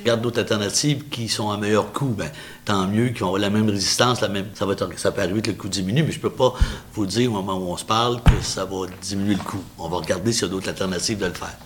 Regarde d'autres alternatives qui sont à meilleur coût, ben, tant mieux, qui ont la même résistance, la même. Ça, va être- ça peut arriver que le coût diminue, mais je peux pas vous dire au moment où on se parle que ça va diminuer le coût. On va regarder s'il y a d'autres alternatives de le faire.